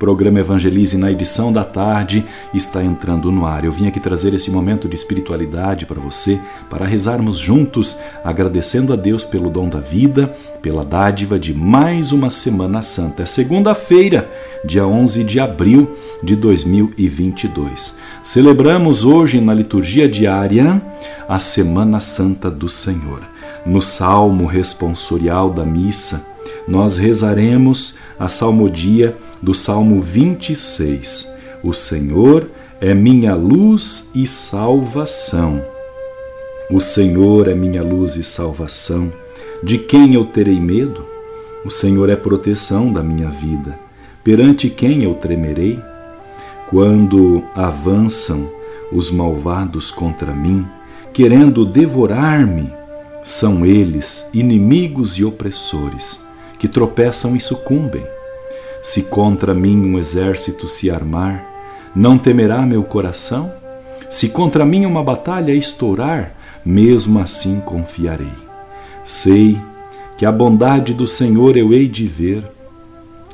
programa Evangelize na edição da tarde está entrando no ar. Eu vim aqui trazer esse momento de espiritualidade para você, para rezarmos juntos, agradecendo a Deus pelo dom da vida, pela dádiva de mais uma Semana Santa. É segunda-feira, dia 11 de abril de 2022. Celebramos hoje na liturgia diária a Semana Santa do Senhor. No salmo responsorial da missa, nós rezaremos a salmodia do Salmo 26. O Senhor é minha luz e salvação. O Senhor é minha luz e salvação. De quem eu terei medo? O Senhor é proteção da minha vida. Perante quem eu tremerei? Quando avançam os malvados contra mim, querendo devorar-me, são eles inimigos e opressores que tropeçam e sucumbem. Se contra mim um exército se armar, não temerá meu coração? Se contra mim uma batalha estourar, mesmo assim confiarei. Sei que a bondade do Senhor eu hei de ver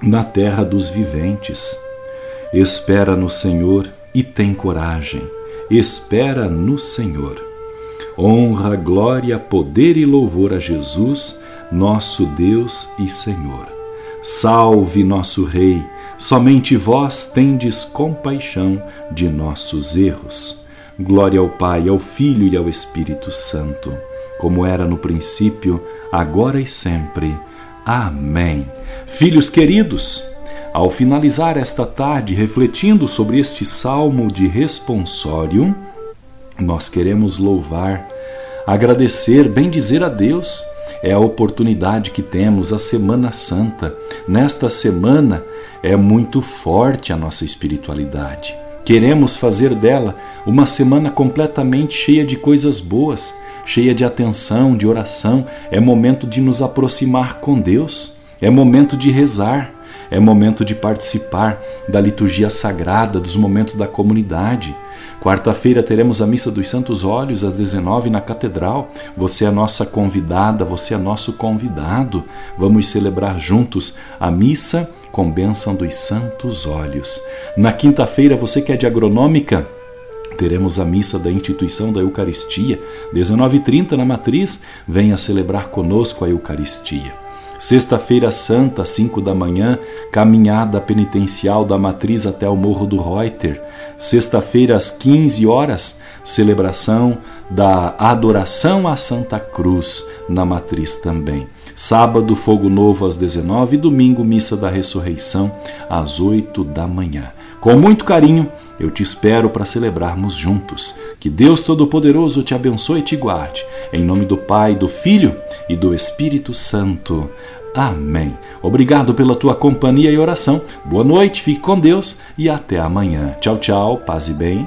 na terra dos viventes. Espera no Senhor e tem coragem. Espera no Senhor. Honra, glória, poder e louvor a Jesus nosso Deus e Senhor. Salve nosso Rei, somente vós tendes compaixão de nossos erros. Glória ao Pai, ao Filho e ao Espírito Santo, como era no princípio, agora e sempre. Amém. Filhos queridos, ao finalizar esta tarde refletindo sobre este salmo de responsório, nós queremos louvar, agradecer, bendizer a Deus é a oportunidade que temos, a Semana Santa. Nesta semana é muito forte a nossa espiritualidade. Queremos fazer dela uma semana completamente cheia de coisas boas, cheia de atenção, de oração. É momento de nos aproximar com Deus, é momento de rezar, é momento de participar da liturgia sagrada, dos momentos da comunidade. Quarta-feira teremos a Missa dos Santos Olhos às 19 na Catedral. Você é nossa convidada, você é nosso convidado. Vamos celebrar juntos a missa com bênção dos Santos Olhos. Na quinta-feira, você que é de agronômica, teremos a missa da instituição da Eucaristia, 19h30 na Matriz. Venha celebrar conosco a Eucaristia. Sexta-feira Santa, 5 da manhã, caminhada penitencial da matriz até o Morro do Reuter. Sexta-feira, às 15 horas, celebração da adoração à Santa Cruz na matriz também. Sábado, fogo novo às 19 domingo, missa da ressurreição às 8 da manhã. Com muito carinho, eu te espero para celebrarmos juntos. Que Deus Todo-Poderoso te abençoe e te guarde. Em nome do Pai, do Filho e do Espírito Santo. Amém. Obrigado pela tua companhia e oração. Boa noite, fique com Deus e até amanhã. Tchau, tchau, paz e bem.